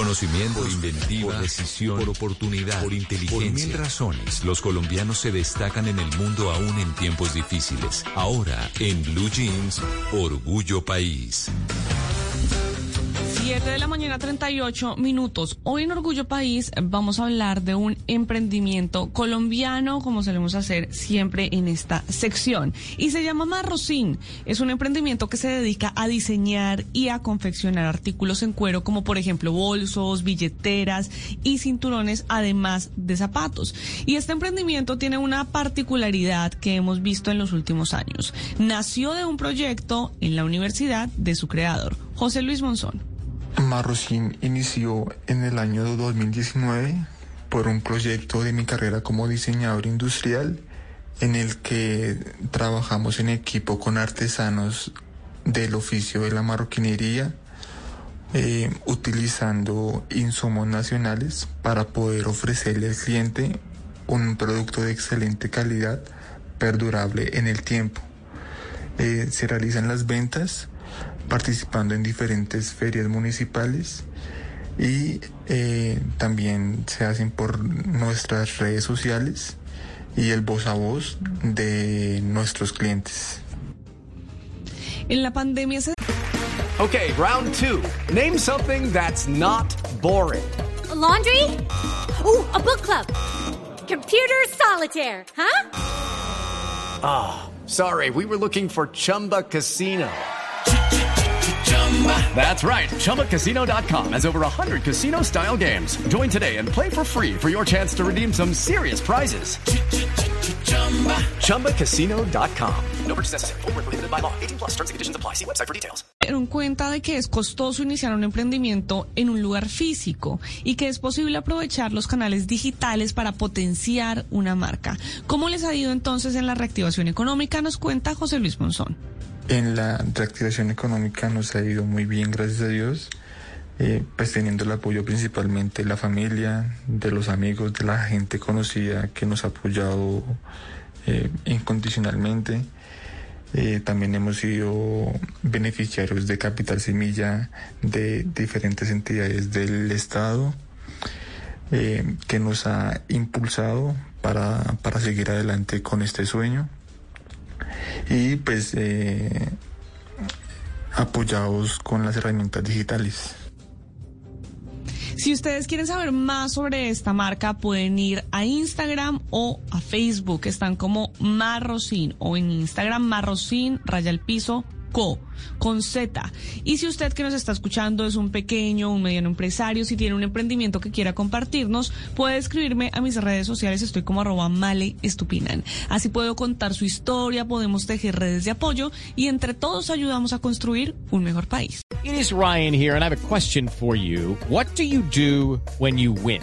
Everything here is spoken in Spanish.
Conocimiento, por inventiva, por decisión, por oportunidad, por inteligencia. Por mil razones, los colombianos se destacan en el mundo aún en tiempos difíciles. Ahora, en Blue Jeans, Orgullo País. 7 de la mañana, 38 minutos. Hoy en Orgullo País vamos a hablar de un emprendimiento colombiano, como solemos hacer siempre en esta sección. Y se llama Marrocín. Es un emprendimiento que se dedica a diseñar y a confeccionar artículos en cuero, como por ejemplo bolsos, billeteras y cinturones, además de zapatos. Y este emprendimiento tiene una particularidad que hemos visto en los últimos años. Nació de un proyecto en la universidad de su creador, José Luis Monzón. Marrocín inició en el año 2019 por un proyecto de mi carrera como diseñador industrial en el que trabajamos en equipo con artesanos del oficio de la marroquinería, eh, utilizando insumos nacionales para poder ofrecerle al cliente un producto de excelente calidad, perdurable en el tiempo. Eh, se realizan las ventas participando en diferentes ferias municipales y eh, también se hacen por nuestras redes sociales y el voz a voz de nuestros clientes. En la pandemia se... Okay, round two. Name something that's not boring. A laundry? Ooh, a book club. Computer solitaire, huh? Ah, oh, sorry, we were looking for Chumba Casino. That's right. ChumbaCasino.com has over 100 casino style games. Join today and play for free for your chance to redeem some serious prizes. ChumbaCasino.com. No purchase necessary. Prohibited by law. 18 plus terms and conditions apply. See website for details. Cuenta de que es costoso iniciar un emprendimiento en un lugar físico y que es posible aprovechar los canales digitales para potenciar una marca. ¿Cómo les ha ido entonces en la reactivación económica? Nos cuenta José Luis Monzón. En la reactivación económica nos ha ido muy bien, gracias a Dios, eh, pues teniendo el apoyo principalmente de la familia, de los amigos, de la gente conocida que nos ha apoyado eh, incondicionalmente. Eh, también hemos sido beneficiarios de Capital Semilla de diferentes entidades del Estado que nos ha impulsado para, para seguir adelante con este sueño y pues eh, apoyados con las herramientas digitales. Si ustedes quieren saber más sobre esta marca, pueden ir a Instagram o a Facebook. Están como Marrocín o en Instagram Marrocín, raya el piso, Co, con Z. Y si usted que nos está escuchando es un pequeño, un mediano empresario, si tiene un emprendimiento que quiera compartirnos, puede escribirme a mis redes sociales, estoy como arroba male estupinan. Así puedo contar su historia, podemos tejer redes de apoyo y entre todos ayudamos a construir un mejor país. It is Ryan here and I have a question for you. What do you do when you win?